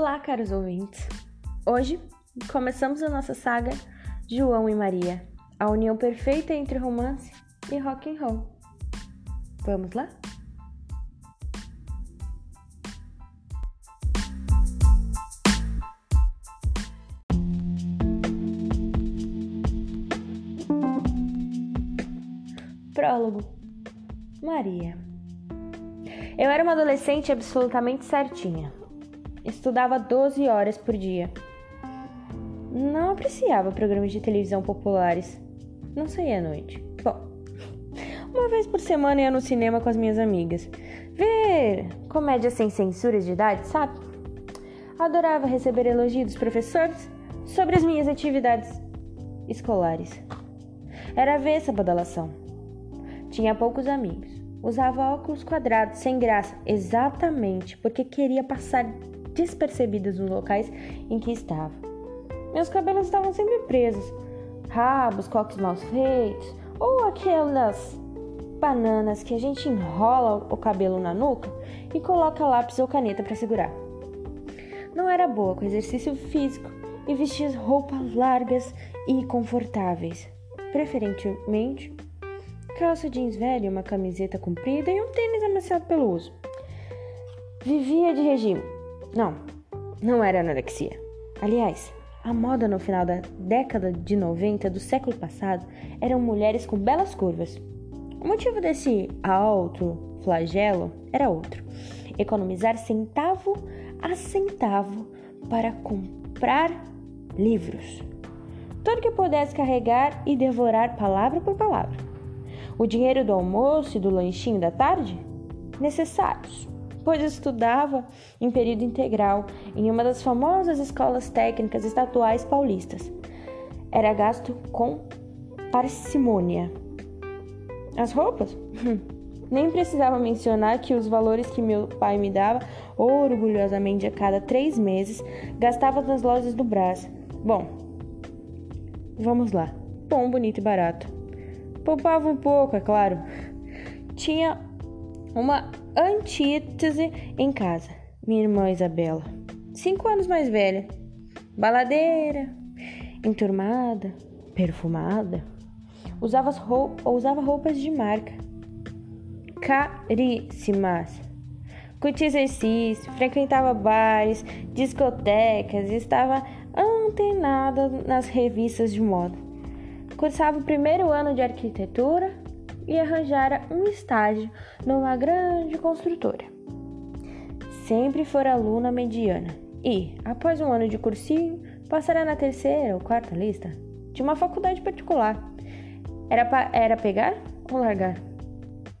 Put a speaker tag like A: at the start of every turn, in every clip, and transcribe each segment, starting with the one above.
A: Olá, caros ouvintes. Hoje começamos a nossa saga João e Maria, a união perfeita entre romance e rock and roll. Vamos lá? Prólogo. Maria. Eu era uma adolescente absolutamente certinha. Estudava 12 horas por dia. Não apreciava programas de televisão populares. Não saía à noite. Bom, uma vez por semana ia no cinema com as minhas amigas. Ver comédia sem censura de idade, sabe? Adorava receber elogios dos professores sobre as minhas atividades escolares. Era ver essa badalação. Tinha poucos amigos. Usava óculos quadrados sem graça, exatamente porque queria passar despercebidas nos locais em que estava. Meus cabelos estavam sempre presos, rabos, coques mal feitos, ou aquelas bananas que a gente enrola o cabelo na nuca e coloca lápis ou caneta para segurar. Não era boa com exercício físico e vestia roupas largas e confortáveis, preferentemente calça jeans velha, uma camiseta comprida e um tênis amaciado pelo uso. Vivia de regime. Não, não era anorexia. Aliás, a moda no final da década de 90 do século passado eram mulheres com belas curvas. O motivo desse alto flagelo era outro: economizar centavo a centavo para comprar livros. Tudo que pudesse carregar e devorar palavra por palavra. O dinheiro do almoço e do lanchinho da tarde? Necessários, pois estudava em período integral em uma das famosas escolas técnicas estatuais paulistas. Era gasto com parcimônia. As roupas? Nem precisava mencionar que os valores que meu pai me dava orgulhosamente a cada três meses gastava nas lojas do Brás. Bom, vamos lá. Bom, bonito e barato. Poupava um pouco, é claro. Tinha uma antítese em casa, minha irmã Isabela, cinco anos mais velha, baladeira, enturmada, perfumada, usava, roupa, usava roupas de marca, caríssimas. Curtia exercício, frequentava bares, discotecas estava antenada nas revistas de moda. Cursava o primeiro ano de arquitetura e arranjara um estágio numa grande construtora. Sempre fora aluna mediana e, após um ano de cursinho, passara na terceira ou quarta lista de uma faculdade particular. Era, era pegar ou largar?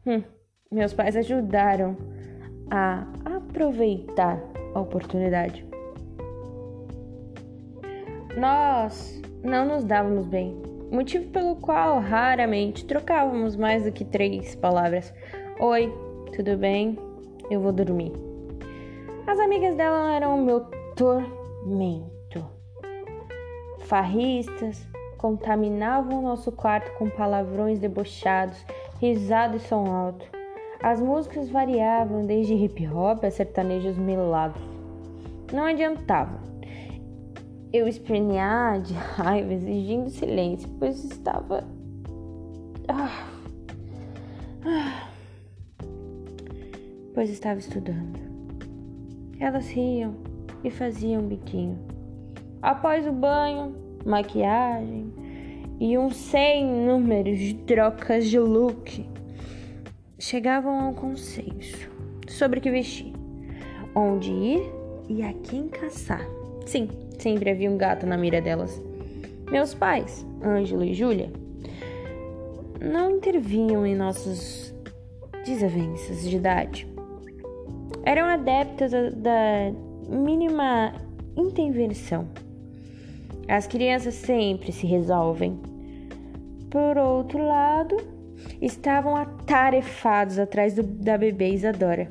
A: Hum, meus pais ajudaram a aproveitar a oportunidade. Nós não nos dávamos bem motivo pelo qual raramente trocávamos mais do que três palavras: Oi, tudo bem? Eu vou dormir. As amigas dela eram o meu tormento. Farristas contaminavam nosso quarto com palavrões debochados, risada e som alto. As músicas variavam desde hip hop a sertanejos melados. Não adiantava eu espernear de raiva, exigindo silêncio, pois estava. Ah, ah, pois estava estudando. Elas riam e faziam biquinho. Após o banho, maquiagem e um sem números de trocas de look, chegavam a um consenso sobre o que vestir, onde ir e a quem caçar. Sim, Sempre havia um gato na mira delas. Meus pais, Ângelo e Júlia, não intervinham em nossas desavenças de idade. Eram adeptas da mínima intervenção. As crianças sempre se resolvem. Por outro lado, estavam atarefados atrás do, da bebê Isadora.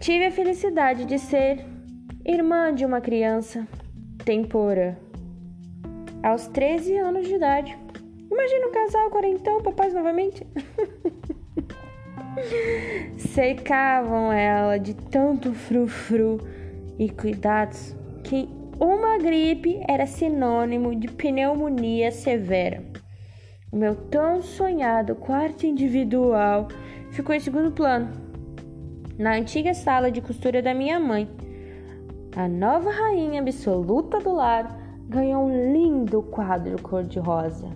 A: Tive a felicidade de ser irmã de uma criança Tempora. Aos 13 anos de idade. Imagina um casal quarentão, papais novamente. Secavam ela de tanto frufru e cuidados que uma gripe era sinônimo de pneumonia severa. O meu tão sonhado quarto individual ficou em segundo plano, na antiga sala de costura da minha mãe. A nova rainha absoluta do lar ganhou um lindo quadro cor-de-rosa.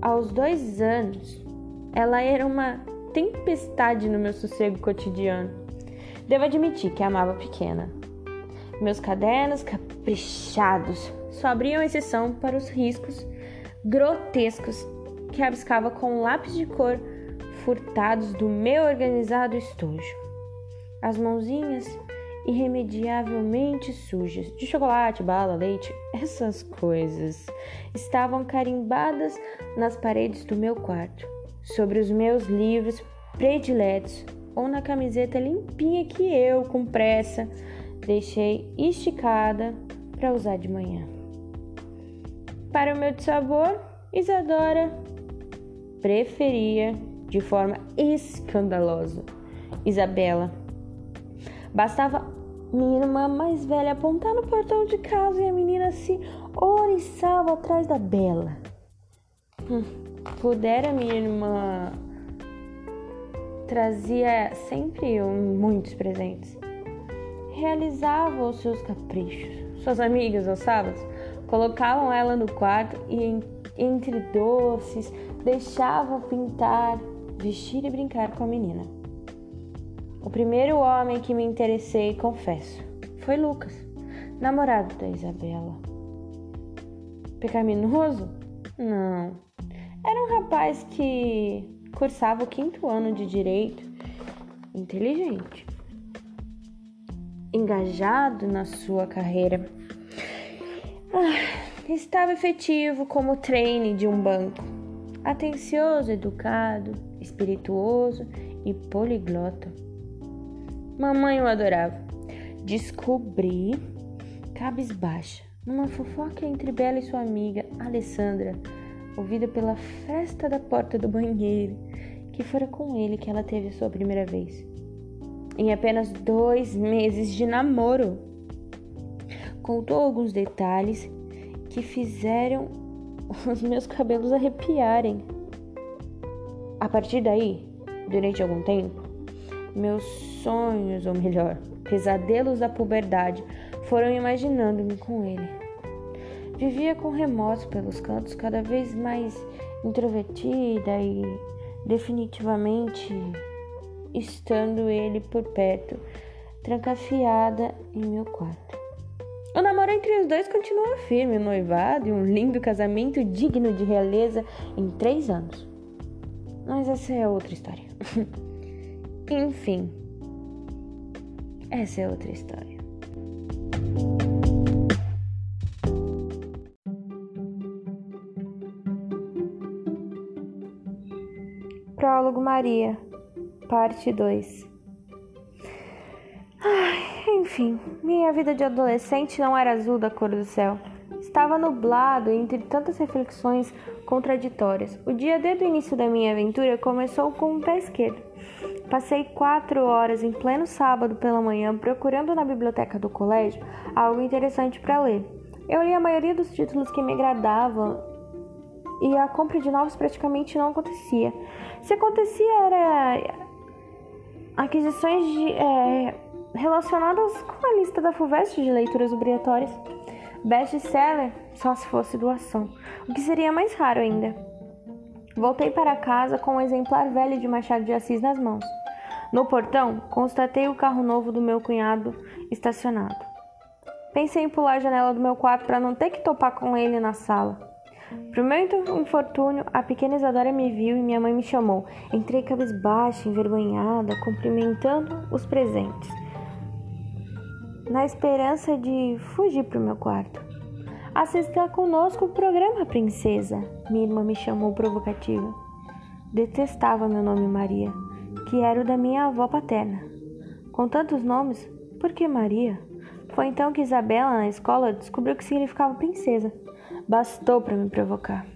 A: Aos dois anos, ela era uma tempestade no meu sossego cotidiano. Devo admitir que amava pequena. Meus cadernos caprichados só abriam exceção para os riscos grotescos que rabiscava com lápis de cor furtados do meu organizado estojo. As mãozinhas irremediavelmente sujas de chocolate, bala, leite, essas coisas estavam carimbadas nas paredes do meu quarto, sobre os meus livros prediletos ou na camiseta limpinha que eu, com pressa, Deixei esticada para usar de manhã. Para o meu sabor, Isadora preferia de forma escandalosa Isabela. Bastava minha irmã mais velha apontar no portão de casa e a menina se oriçava atrás da Bela. Hum, pudera minha irmã trazia sempre muitos presentes realizava os seus caprichos. Suas amigas, aos sábados, colocavam ela no quarto e, entre doces, deixavam pintar, vestir e brincar com a menina. O primeiro homem que me interessei, confesso, foi Lucas, namorado da Isabela. Pecaminoso? Não. Era um rapaz que cursava o quinto ano de direito, inteligente engajado na sua carreira. Ah, estava efetivo como treine de um banco, atencioso, educado, espirituoso e poliglota. Mamãe o adorava. Descobri, cabisbaixa, numa fofoca entre Bela e sua amiga Alessandra, ouvida pela festa da porta do banheiro, que fora com ele que ela teve a sua primeira vez em apenas dois meses de namoro. Contou alguns detalhes que fizeram os meus cabelos arrepiarem. A partir daí, durante algum tempo, meus sonhos, ou melhor, pesadelos da puberdade, foram imaginando-me com ele. Vivia com remorso pelos cantos, cada vez mais introvertida e definitivamente estando ele por perto, trancafiada em meu quarto. O namoro entre os dois continua firme, o noivado e um lindo casamento digno de realeza em três anos. Mas essa é outra história. Enfim, essa é outra história. Prólogo Maria Parte 2 Enfim, minha vida de adolescente não era azul da cor do céu. Estava nublado entre tantas reflexões contraditórias. O dia desde o início da minha aventura começou com o pé esquerdo. Passei quatro horas em pleno sábado pela manhã procurando na biblioteca do colégio algo interessante para ler. Eu li a maioria dos títulos que me agradavam e a compra de novos praticamente não acontecia. Se acontecia era aquisições de, é, relacionadas com a lista da FUVEST de leituras obrigatórias. Best-seller só se fosse doação, o que seria mais raro ainda. Voltei para casa com um exemplar velho de Machado de Assis nas mãos. No portão, constatei o carro novo do meu cunhado estacionado. Pensei em pular a janela do meu quarto para não ter que topar com ele na sala. Pro meu infortúnio, a pequena Isadora me viu e minha mãe me chamou. Entrei cabisbaixa, envergonhada, cumprimentando os presentes, na esperança de fugir pro meu quarto. Assista conosco o programa, princesa, minha irmã me chamou provocativa. Detestava meu nome Maria, que era o da minha avó paterna. Com tantos nomes, por que Maria? Foi então que Isabela, na escola, descobriu que significava princesa. Bastou para me provocar.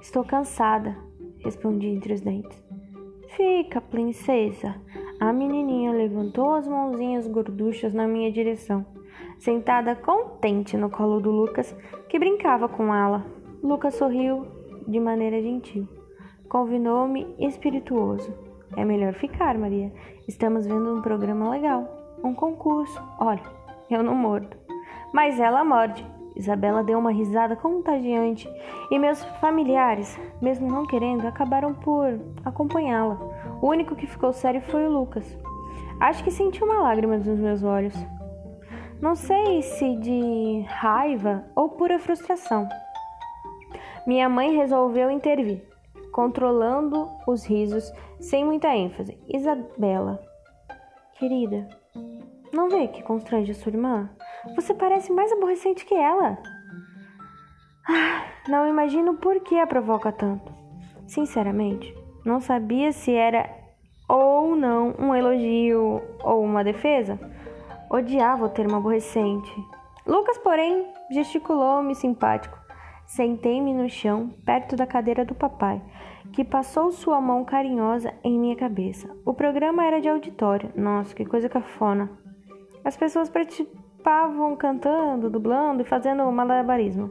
A: Estou cansada, respondi entre os dentes. Fica, princesa. A menininha levantou as mãozinhas gorduchas na minha direção, sentada contente no colo do Lucas, que brincava com ela. Lucas sorriu de maneira gentil. Convidou-me espirituoso. É melhor ficar, Maria. Estamos vendo um programa legal. Um concurso. Olha, eu não mordo. Mas ela morde. Isabela deu uma risada contagiante e meus familiares, mesmo não querendo, acabaram por acompanhá-la. O único que ficou sério foi o Lucas. Acho que senti uma lágrima nos meus olhos. Não sei se de raiva ou pura frustração. Minha mãe resolveu intervir, controlando os risos sem muita ênfase. Isabela, querida, não vê que constrange a sua irmã? Você parece mais aborrecente que ela. Ah, não imagino por que a provoca tanto. Sinceramente, não sabia se era ou não um elogio ou uma defesa. Odiava o termo aborrecente. Lucas, porém, gesticulou-me simpático. Sentei-me no chão, perto da cadeira do papai, que passou sua mão carinhosa em minha cabeça. O programa era de auditório. Nossa, que coisa cafona. As pessoas participavam cantando, dublando e fazendo malabarismo.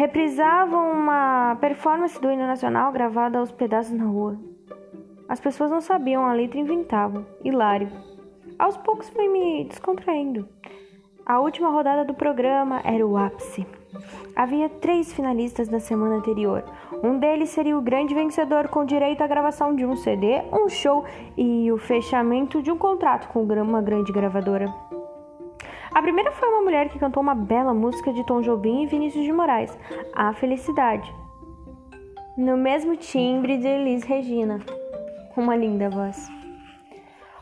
A: Reprisavam uma performance do hino nacional gravada aos pedaços na rua. As pessoas não sabiam a letra e inventavam. Hilário. Aos poucos fui me descontraindo. A última rodada do programa era o ápice. Havia três finalistas da semana anterior. Um deles seria o grande vencedor com direito à gravação de um CD, um show e o fechamento de um contrato com uma grande gravadora. A primeira foi uma mulher que cantou uma bela música de Tom Jobim e Vinícius de Moraes, A Felicidade, no mesmo timbre de Elis Regina. Uma linda voz.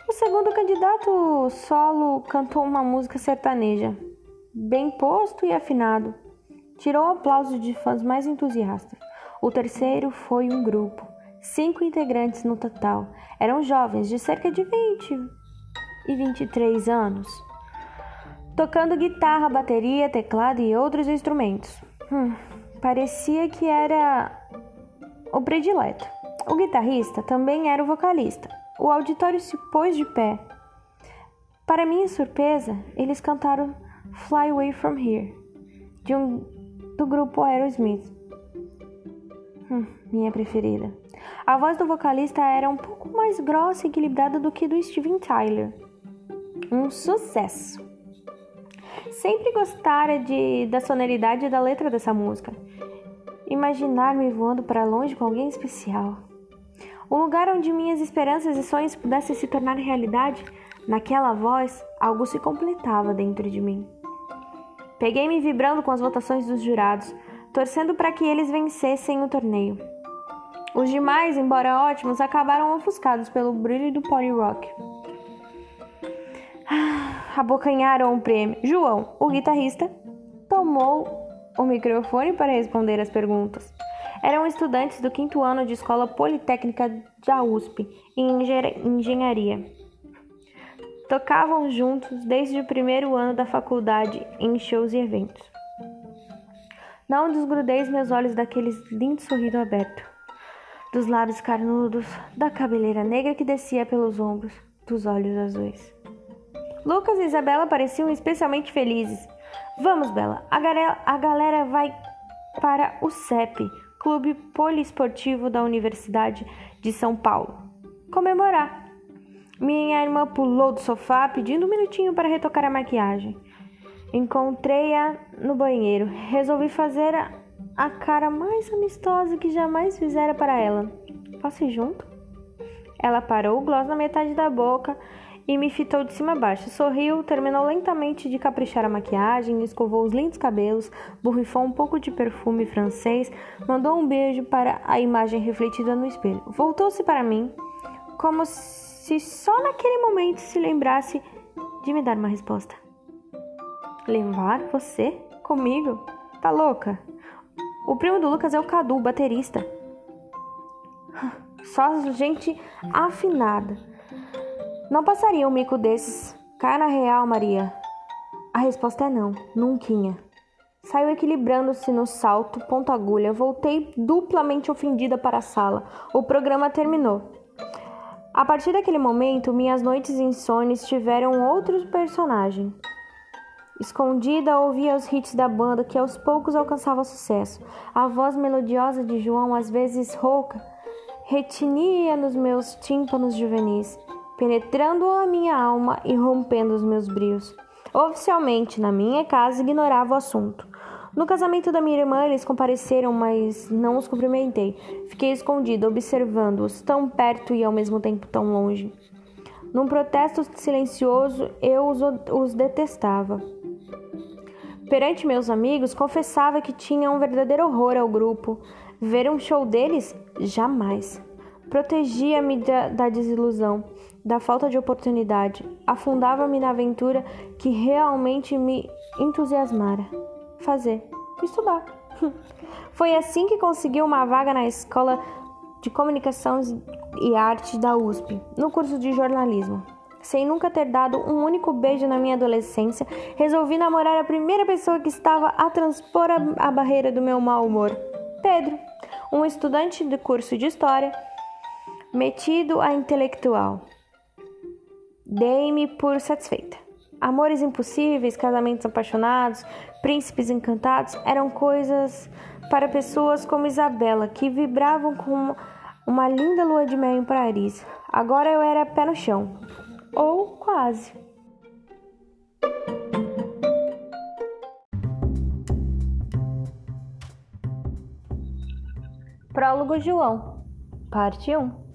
A: O segundo candidato solo cantou uma música sertaneja, bem posto e afinado. Tirou aplausos de fãs mais entusiastas. O terceiro foi um grupo, cinco integrantes no total. Eram jovens de cerca de 20 e 23 anos tocando guitarra, bateria, teclado e outros instrumentos. Hum, parecia que era o predileto. O guitarrista também era o vocalista. O auditório se pôs de pé. Para minha surpresa, eles cantaram Fly Away From Here, de um, do grupo Aerosmith. Hum, minha preferida. A voz do vocalista era um pouco mais grossa e equilibrada do que do Steven Tyler. Um sucesso! Sempre gostara de, da sonoridade da letra dessa música. Imaginar-me voando para longe com alguém especial. Um lugar onde minhas esperanças e sonhos pudessem se tornar realidade, naquela voz, algo se completava dentro de mim. Peguei-me vibrando com as votações dos jurados, torcendo para que eles vencessem o torneio. Os demais, embora ótimos, acabaram ofuscados pelo brilho do pony rock abocanharam o prêmio. João, o guitarrista, tomou o microfone para responder as perguntas. Eram estudantes do quinto ano de escola politécnica da USP, em engenharia. Tocavam juntos desde o primeiro ano da faculdade em shows e eventos. Não desgrudei meus olhos daquele lindo sorriso aberto, dos lábios carnudos, da cabeleira negra que descia pelos ombros, dos olhos azuis. Lucas e Isabela pareciam especialmente felizes. Vamos, Bela, a, a galera vai para o CEP, Clube Poliesportivo da Universidade de São Paulo, comemorar. Minha irmã pulou do sofá pedindo um minutinho para retocar a maquiagem. Encontrei-a no banheiro. Resolvi fazer a, a cara mais amistosa que jamais fizera para ela. Posso ir junto? Ela parou o gloss na metade da boca e me fitou de cima a baixo. Sorriu, terminou lentamente de caprichar a maquiagem, escovou os lindos cabelos, borrifou um pouco de perfume francês, mandou um beijo para a imagem refletida no espelho. Voltou-se para mim, como se só naquele momento se lembrasse de me dar uma resposta. Levar você comigo? Tá louca? O primo do Lucas é o Cadu, baterista. Só gente afinada. Não passaria um mico desses. Cai na real, Maria. A resposta é não, nunca. Saiu equilibrando-se no salto, ponta agulha. Voltei duplamente ofendida para a sala. O programa terminou. A partir daquele momento, minhas noites insones tiveram outro personagem. Escondida, ouvia os hits da banda que aos poucos alcançava sucesso. A voz melodiosa de João, às vezes rouca, retinia nos meus tímpanos juvenis, penetrando a minha alma e rompendo os meus brios. Oficialmente, na minha casa, ignorava o assunto. No casamento da minha irmã, eles compareceram, mas não os cumprimentei. Fiquei escondida, observando-os, tão perto e ao mesmo tempo tão longe. Num protesto silencioso, eu os, os detestava. Perante meus amigos, confessava que tinha um verdadeiro horror ao grupo. Ver um show deles? Jamais. Protegia-me da, da desilusão, da falta de oportunidade. Afundava-me na aventura que realmente me entusiasmara fazer? Estudar. Foi assim que consegui uma vaga na Escola de Comunicação e Arte da USP, no curso de jornalismo. Sem nunca ter dado um único beijo na minha adolescência, resolvi namorar a primeira pessoa que estava a transpor a, barreira do meu mau humor: Pedro, um estudante do curso de História, metido a intelectual. Dei-me por satisfeita. Amores impossíveis, casamentos apaixonados, príncipes encantados eram coisas para pessoas como Isabela, que vibravam com uma linda lua de mel em Paris. Agora eu era pé no chão, ou quase. Prólogo João, parte 1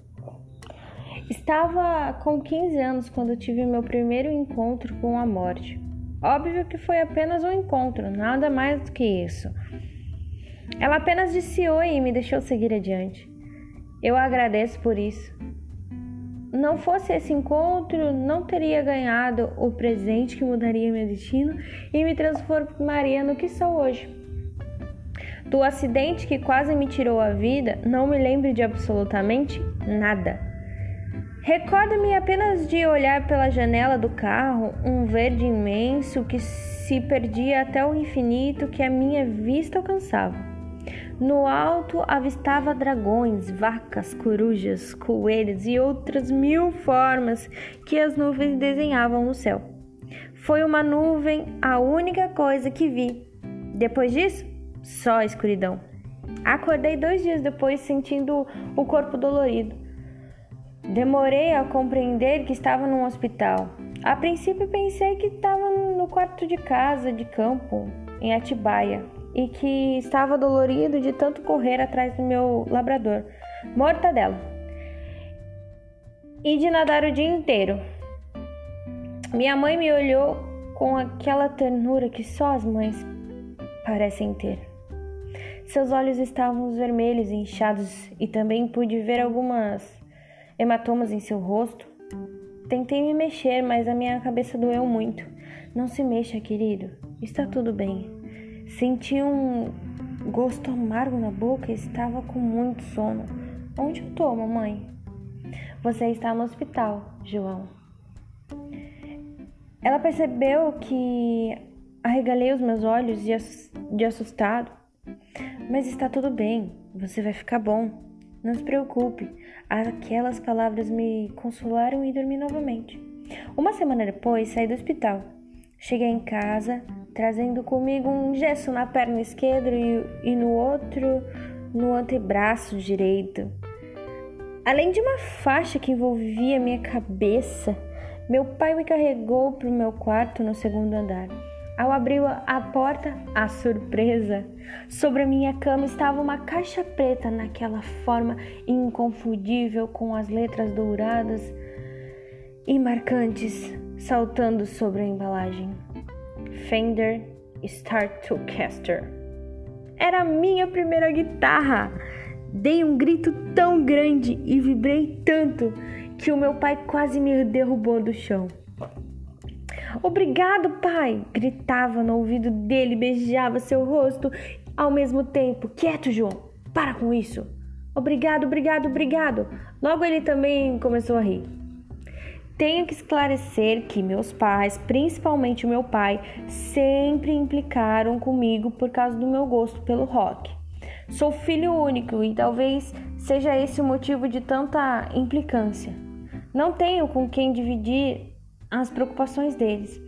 A: Estava com 15 anos quando tive meu primeiro encontro com a morte. Óbvio que foi apenas um encontro, nada mais do que isso. Ela apenas disse oi e me deixou seguir adiante. Eu agradeço por isso. Não fosse esse encontro, não teria ganhado o presente que mudaria meu destino e me transformaria no que sou hoje. Do acidente que quase me tirou a vida, não me lembro de absolutamente nada. Recordo-me apenas de olhar pela janela do carro um verde imenso que se perdia até o infinito que a minha vista alcançava. No alto avistava dragões, vacas, corujas, coelhos e outras mil formas que as nuvens desenhavam no céu. Foi uma nuvem a única coisa que vi. Depois disso, só escuridão. Acordei dois dias depois sentindo o corpo dolorido. Demorei a compreender que estava num hospital. A princípio pensei que estava no quarto de casa de campo, em Atibaia, e que estava dolorido de tanto correr atrás do meu labrador, mortadela, e de nadar o dia inteiro. Minha mãe me olhou com aquela ternura que só as mães parecem ter. Seus olhos estavam vermelhos e inchados, e também pude ver algumas hematomas em seu rosto. Tentei me mexer, mas a minha cabeça doeu muito. Não se mexa, querido. Está tudo bem. Senti um gosto amargo na boca e estava com muito sono. Onde eu tô, mamãe? Você está no hospital, João. Ela percebeu que arregalei os meus olhos de assustado. Mas está tudo bem, você vai ficar bom. Não se preocupe, aquelas palavras me consolaram e dormi novamente. Uma semana depois, saí do hospital. Cheguei em casa, trazendo comigo um gesso na perna esquerda e, e no outro no antebraço direito. Além de uma faixa que envolvia minha cabeça, meu pai me carregou para o meu quarto no segundo andar. Ao abrir a porta, a surpresa! Sobre a minha cama estava uma caixa preta naquela forma inconfundível com as letras douradas e marcantes saltando sobre a embalagem. Fender Stratocaster. Era a minha primeira guitarra. Dei um grito tão grande e vibrei tanto que o meu pai quase me derrubou do chão. Obrigado, pai! gritava no ouvido dele, beijava seu rosto ao mesmo tempo. Quieto, João! Para com isso! Obrigado, obrigado, obrigado! Logo ele também começou a rir. Tenho que esclarecer que meus pais, principalmente o meu pai, sempre implicaram comigo por causa do meu gosto pelo rock. Sou filho único e talvez seja esse o motivo de tanta implicância. Não tenho com quem dividir as preocupações deles.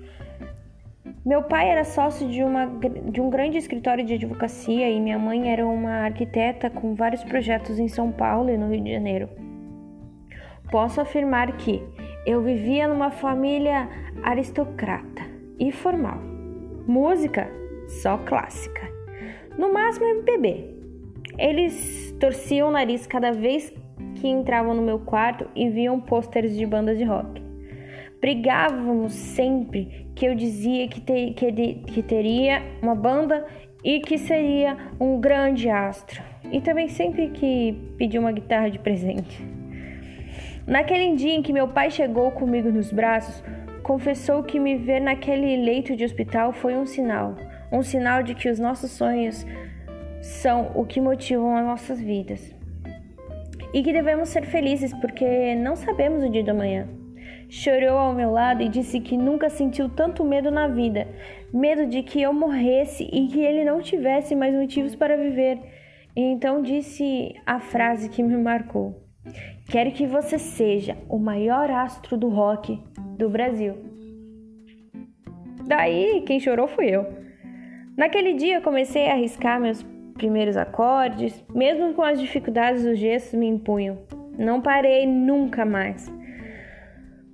A: Meu pai era sócio de, uma, de um grande escritório de advocacia e minha mãe era uma arquiteta com vários projetos em São Paulo e no Rio de Janeiro. Posso afirmar que eu vivia numa família aristocrata e formal. Música só clássica. No máximo MPB. Eles torciam o nariz cada vez que entravam no meu quarto e viam pôsteres de bandas de rock. Brigávamos sempre que eu dizia que, ter, que, de, que teria uma banda e que seria um grande astro. E também sempre que pedi uma guitarra de presente. Naquele dia em que meu pai chegou comigo nos braços, confessou que me ver naquele leito de hospital foi um sinal, um sinal de que os nossos sonhos são o que motivam as nossas vidas. E que devemos ser felizes porque não sabemos o dia do amanhã. Chorou ao meu lado e disse que nunca sentiu tanto medo na vida medo de que eu morresse e que ele não tivesse mais motivos para viver. E então disse a frase que me marcou: Quero que você seja o maior astro do rock do Brasil. Daí, quem chorou fui eu. Naquele dia, comecei a arriscar meus primeiros acordes, mesmo com as dificuldades os gestos me impunham. Não parei nunca mais.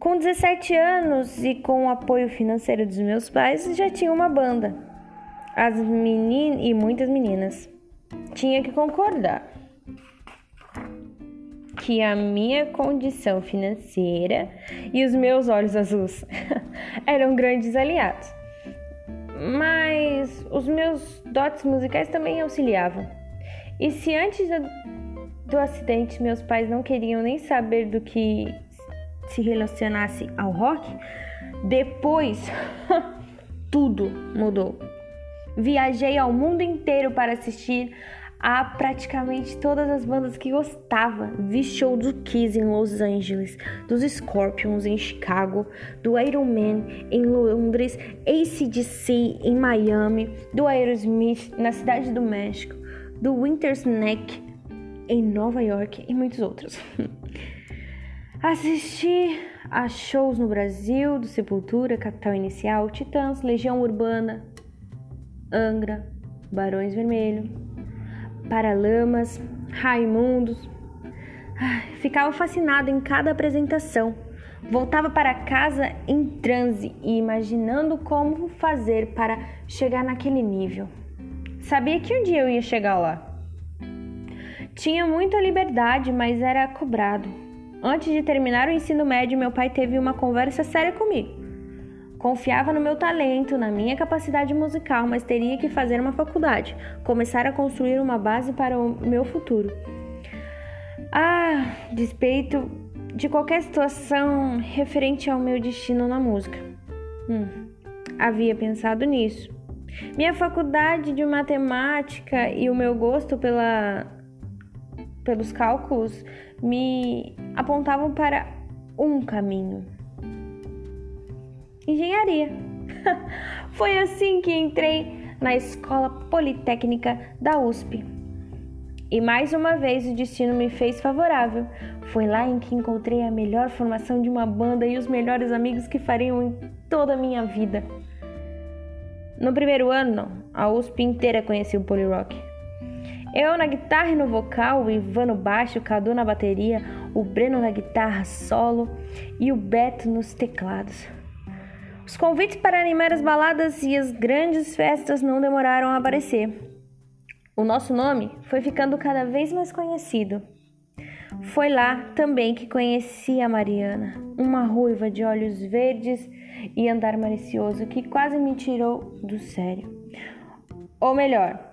A: Com 17 anos e com o apoio financeiro dos meus pais, já tinha uma banda. As meninas e muitas meninas. Tinha que concordar que a minha condição financeira e os meus olhos azuis eram grandes aliados. Mas os meus dotes musicais também auxiliavam. E se antes do acidente meus pais não queriam nem saber do que se relacionasse ao rock, depois tudo mudou. Viajei ao mundo inteiro para assistir a praticamente todas as bandas que gostava. Vi show do Kiss em Los Angeles, dos Scorpions em Chicago, do Iron Man em Londres, ACDC em Miami, do Aerosmith na Cidade do México, do Winter Snack em Nova York e muitos outros. Assisti a shows no Brasil, do Sepultura, Capital Inicial, Titãs, Legião Urbana, Angra, Barões Vermelho, Paralamas, Raimundos. ficava fascinado em cada apresentação. Voltava para casa em transe e imaginando como fazer para chegar naquele nível. Sabia que um dia eu ia chegar lá. Tinha muita liberdade, mas era cobrado. Antes de terminar o ensino médio, meu pai teve uma conversa séria comigo. Confiava no meu talento, na minha capacidade musical, mas teria que fazer uma faculdade, começar a construir uma base para o meu futuro. Ah, despeito de qualquer situação referente ao meu destino na música. Hum, havia pensado nisso. Minha faculdade de matemática e o meu gosto pela, pelos cálculos me apontavam para um caminho engenharia. Foi assim que entrei na Escola Politécnica da USP. E mais uma vez o destino me fez favorável. Foi lá em que encontrei a melhor formação de uma banda e os melhores amigos que fariam em toda a minha vida. No primeiro ano, a USP inteira conhecia o Polirock. Eu na guitarra e no vocal, o Ivan no baixo, o Cadu na bateria, o Breno na guitarra solo e o Beto nos teclados. Os convites para animar as baladas e as grandes festas não demoraram a aparecer. O nosso nome foi ficando cada vez mais conhecido. Foi lá também que conheci a Mariana, uma ruiva de olhos verdes e andar malicioso que quase me tirou do sério. Ou melhor,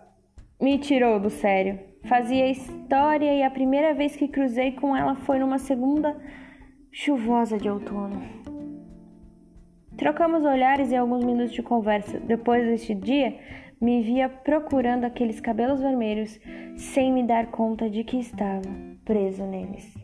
A: me tirou do sério. Fazia história e a primeira vez que cruzei com ela foi numa segunda chuvosa de outono. Trocamos olhares e alguns minutos de conversa. Depois deste dia, me via procurando aqueles cabelos vermelhos sem me dar conta de que estava preso neles.